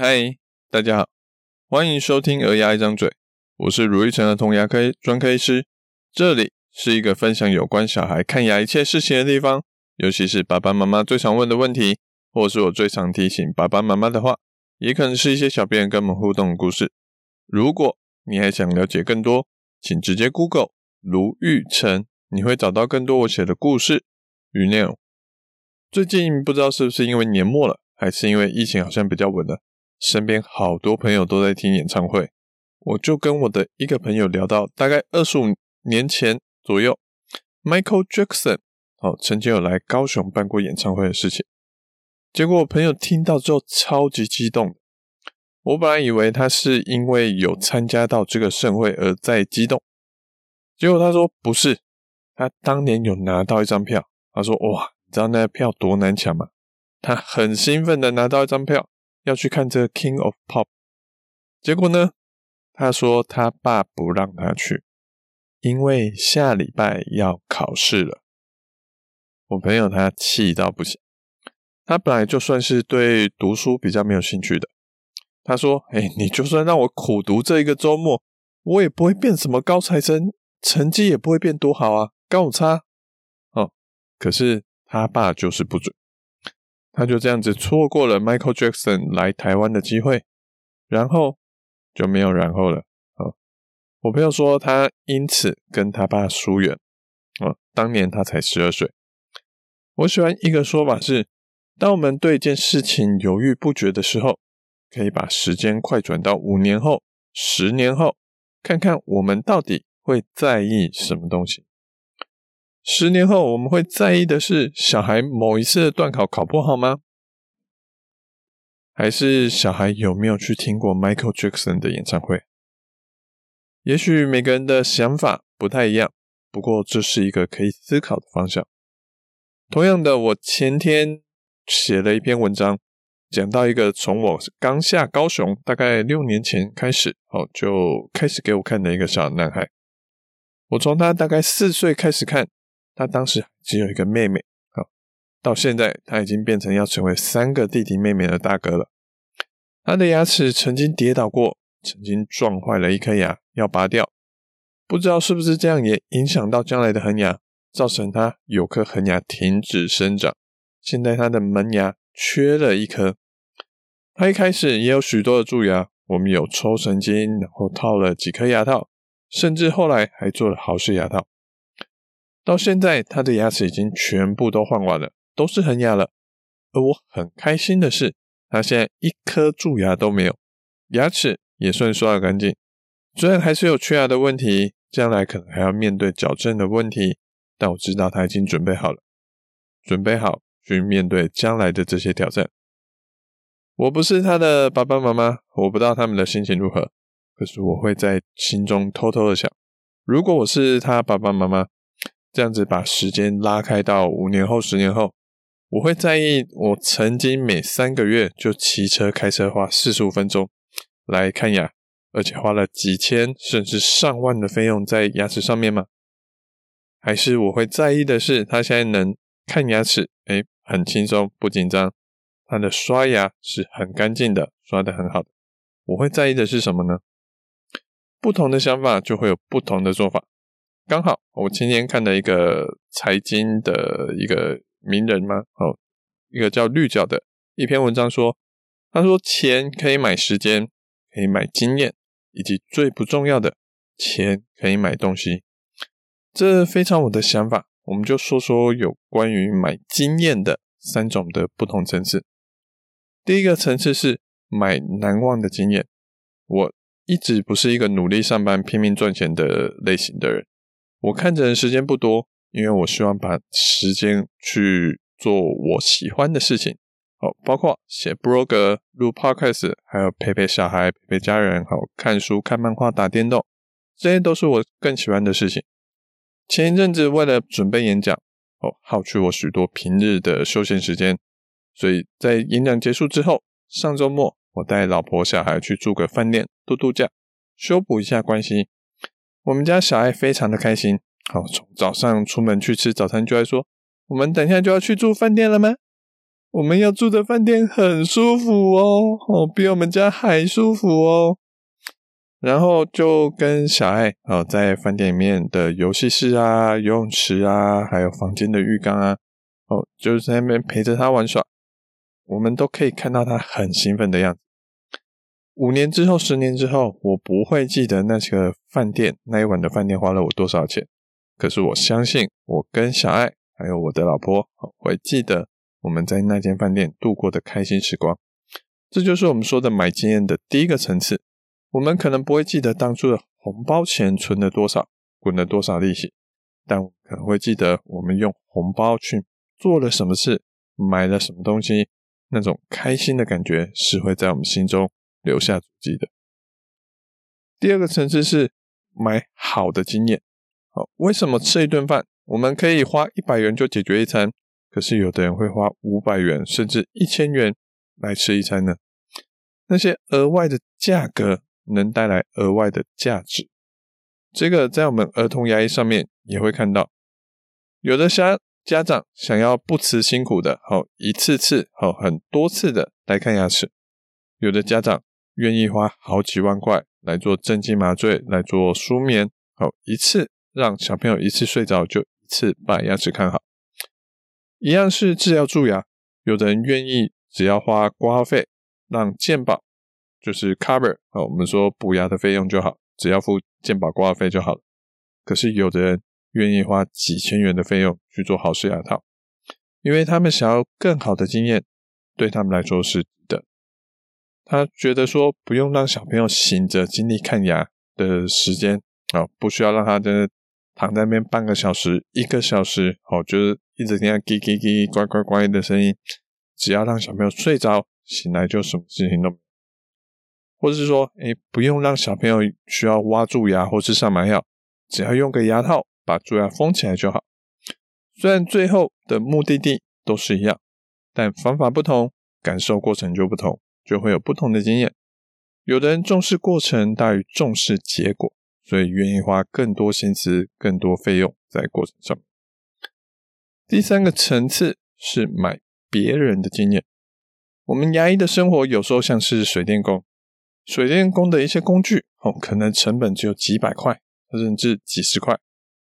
嗨，大家好，欢迎收听《鹅牙一张嘴》，我是如意成儿童牙科专科医师，这里是一个分享有关小孩看牙一切事情的地方，尤其是爸爸妈妈最常问的问题，或是我最常提醒爸爸妈妈的话，也可能是一些小编跟我们互动的故事。如果你还想了解更多，请直接 Google 卢玉成，你会找到更多我写的故事与内容。最近不知道是不是因为年末了，还是因为疫情好像比较稳了。身边好多朋友都在听演唱会，我就跟我的一个朋友聊到，大概二十五年前左右，Michael Jackson 哦曾经有来高雄办过演唱会的事情。结果我朋友听到之后超级激动，我本来以为他是因为有参加到这个盛会而在激动，结果他说不是，他当年有拿到一张票。他说哇，你知道那票多难抢吗？他很兴奋的拿到一张票。要去看这个 King of Pop，结果呢？他说他爸不让他去，因为下礼拜要考试了。我朋友他气到不行，他本来就算是对读书比较没有兴趣的。他说：“哎，你就算让我苦读这一个周末，我也不会变什么高材生，成绩也不会变多好啊，高差。”哦，可是他爸就是不准。他就这样子错过了 Michael Jackson 来台湾的机会，然后就没有然后了。啊，我朋友说他因此跟他爸疏远。啊，当年他才十二岁。我喜欢一个说法是：当我们对一件事情犹豫不决的时候，可以把时间快转到五年后、十年后，看看我们到底会在意什么东西。十年后，我们会在意的是小孩某一次的段考考不好吗？还是小孩有没有去听过 Michael Jackson 的演唱会？也许每个人的想法不太一样，不过这是一个可以思考的方向。同样的，我前天写了一篇文章，讲到一个从我刚下高雄，大概六年前开始，哦，就开始给我看的一个小男孩。我从他大概四岁开始看。他当时只有一个妹妹，好，到现在他已经变成要成为三个弟弟妹妹的大哥了。他的牙齿曾经跌倒过，曾经撞坏了一颗牙，要拔掉，不知道是不是这样也影响到将来的恒牙，造成他有颗恒牙停止生长。现在他的门牙缺了一颗。他一开始也有许多的蛀牙，我们有抽神经，然后套了几颗牙套，甚至后来还做了豪式牙套。到现在，他的牙齿已经全部都换完了，都是恒牙了。而我很开心的是，他现在一颗蛀牙都没有，牙齿也算刷得干净。虽然还是有缺牙的问题，将来可能还要面对矫正的问题，但我知道他已经准备好了，准备好去面对将来的这些挑战。我不是他的爸爸妈妈，我不知道他们的心情如何，可是我会在心中偷偷的想，如果我是他爸爸妈妈。这样子把时间拉开到五年后、十年后，我会在意我曾经每三个月就骑车、开车花四十五分钟来看牙，而且花了几千甚至上万的费用在牙齿上面吗？还是我会在意的是他现在能看牙齿，诶，很轻松不紧张，他的刷牙是很干净的，刷的很好的。我会在意的是什么呢？不同的想法就会有不同的做法。刚好我今天看的一个财经的一个名人嘛，哦，一个叫绿角的一篇文章说，他说钱可以买时间，可以买经验，以及最不重要的，钱可以买东西。这非常我的想法，我们就说说有关于买经验的三种的不同层次。第一个层次是买难忘的经验。我一直不是一个努力上班、拼命赚钱的类型的人。我看诊的时间不多，因为我希望把时间去做我喜欢的事情，哦，包括写 blog、录 podcast，还有陪陪小孩、陪陪家人，还有看书、看漫画、打电动，这些都是我更喜欢的事情。前一阵子为了准备演讲，哦，耗去我许多平日的休闲时间，所以在演讲结束之后，上周末我带老婆小孩去住个饭店度度假，修补一下关系。我们家小爱非常的开心，好，从早上出门去吃早餐就来说：“我们等一下就要去住饭店了吗？”我们要住的饭店很舒服哦，哦，比我们家还舒服哦。然后就跟小爱哦，在饭店里面的游戏室啊、游泳池啊，还有房间的浴缸啊，哦，就是在那边陪着他玩耍。我们都可以看到他很兴奋的样子。五年之后、十年之后，我不会记得那个饭店那一晚的饭店花了我多少钱，可是我相信我跟小爱还有我的老婆会记得我们在那间饭店度过的开心时光。这就是我们说的买经验的第一个层次。我们可能不会记得当初的红包钱存了多少，滚了多少利息，但我可能会记得我们用红包去做了什么事，买了什么东西，那种开心的感觉是会在我们心中留下足迹的。第二个层次是买好的经验。好，为什么吃一顿饭我们可以花一百元就解决一餐，可是有的人会花五百元甚至一千元来吃一餐呢？那些额外的价格。能带来额外的价值，这个在我们儿童牙医上面也会看到。有的家家长想要不辞辛苦的，好一次次，好很多次的来看牙齿；有的家长愿意花好几万块来做镇静麻醉，来做舒眠，好一次让小朋友一次睡着就一次把牙齿看好。一样是治疗蛀牙，有的人愿意只要花挂号费，让健保。就是 cover 啊，我们说补牙的费用就好，只要付健保挂号费就好了。可是有的人愿意花几千元的费用去做好式牙套，因为他们想要更好的经验，对他们来说是。他觉得说不用让小朋友醒着经历看牙的时间啊，不需要让他在那躺在那边半个小时、一个小时，哦，就是一直听到叽叽叽、呱呱呱的声音，只要让小朋友睡着醒来，就什么事情都没有。或者是说，哎，不用让小朋友需要挖蛀牙或是上麻药，只要用个牙套把蛀牙封起来就好。虽然最后的目的地都是一样，但方法不同，感受过程就不同，就会有不同的经验。有的人重视过程大于重视结果，所以愿意花更多心思、更多费用在过程上。第三个层次是买别人的经验。我们牙医的生活有时候像是水电工。水电工的一些工具，哦，可能成本只有几百块，甚至几十块，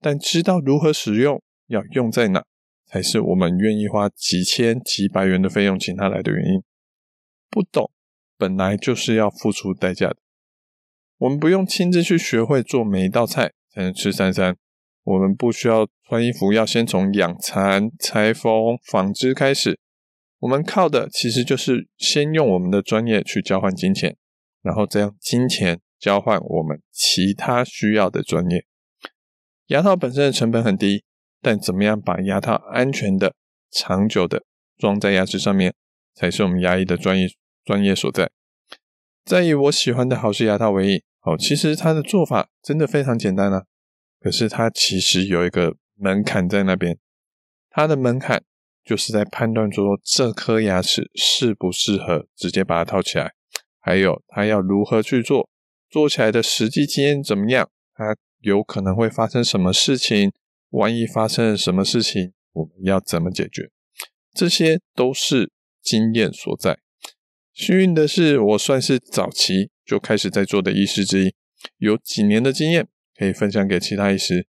但知道如何使用，要用在哪，才是我们愿意花几千、几百元的费用请他来的原因。不懂，本来就是要付出代价的。我们不用亲自去学会做每一道菜才能吃三餐，我们不需要穿衣服要先从养蚕、裁缝、纺织开始，我们靠的其实就是先用我们的专业去交换金钱。然后再用金钱交换我们其他需要的专业。牙套本身的成本很低，但怎么样把牙套安全的、长久的装在牙齿上面，才是我们牙医的专业专业所在。再以我喜欢的好式牙套为例，哦，其实它的做法真的非常简单啊。可是它其实有一个门槛在那边，它的门槛就是在判断说这颗牙齿适不适合直接把它套起来。还有它要如何去做，做起来的实际经验怎么样？它有可能会发生什么事情？万一发生什么事情，我们要怎么解决？这些都是经验所在。幸运的是，我算是早期就开始在做的医师之一，有几年的经验可以分享给其他医师。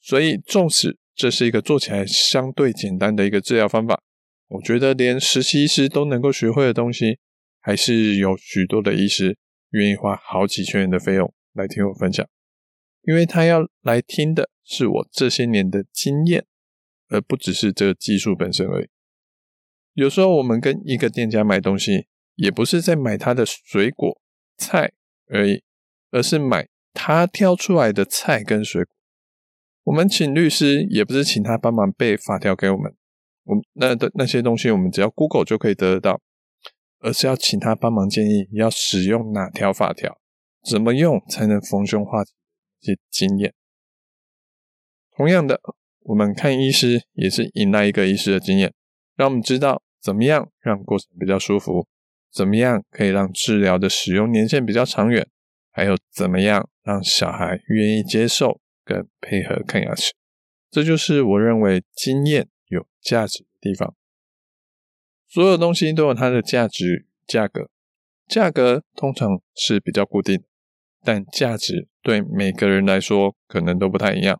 所以，纵使这是一个做起来相对简单的一个治疗方法，我觉得连实习医师都能够学会的东西。还是有许多的医师愿意花好几千元的费用来听我分享，因为他要来听的是我这些年的经验，而不只是这个技术本身而已。有时候我们跟一个店家买东西，也不是在买他的水果菜而已，而是买他挑出来的菜跟水果。我们请律师，也不是请他帮忙背法条给我们，我们那的那些东西，我们只要 Google 就可以得得到。而是要请他帮忙建议要使用哪条法条，怎么用才能逢凶化吉经验。同样的，我们看医师也是迎来一个医师的经验，让我们知道怎么样让过程比较舒服，怎么样可以让治疗的使用年限比较长远，还有怎么样让小孩愿意接受跟配合看牙齿。这就是我认为经验有价值的地方。所有东西都有它的价值、价格，价格通常是比较固定，但价值对每个人来说可能都不太一样。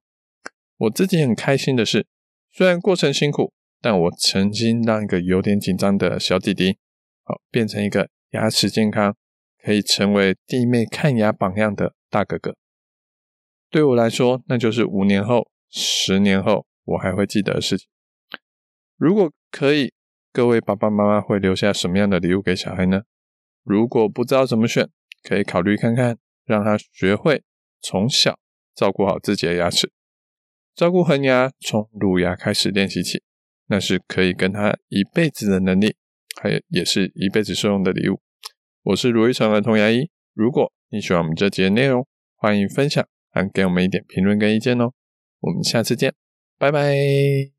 我自己很开心的是，虽然过程辛苦，但我曾经让一个有点紧张的小弟弟，好变成一个牙齿健康，可以成为弟妹看牙榜样的大哥哥。对我来说，那就是五年后、十年后我还会记得的事情。如果可以，各位爸爸妈妈会留下什么样的礼物给小孩呢？如果不知道怎么选，可以考虑看看，让他学会从小照顾好自己的牙齿，照顾恒牙从乳牙开始练习起，那是可以跟他一辈子的能力，也是一辈子受用的礼物。我是如意成儿童牙医，如果你喜欢我们这节内容，欢迎分享。还给我们一点评论跟意见哦，我们下次见，拜拜。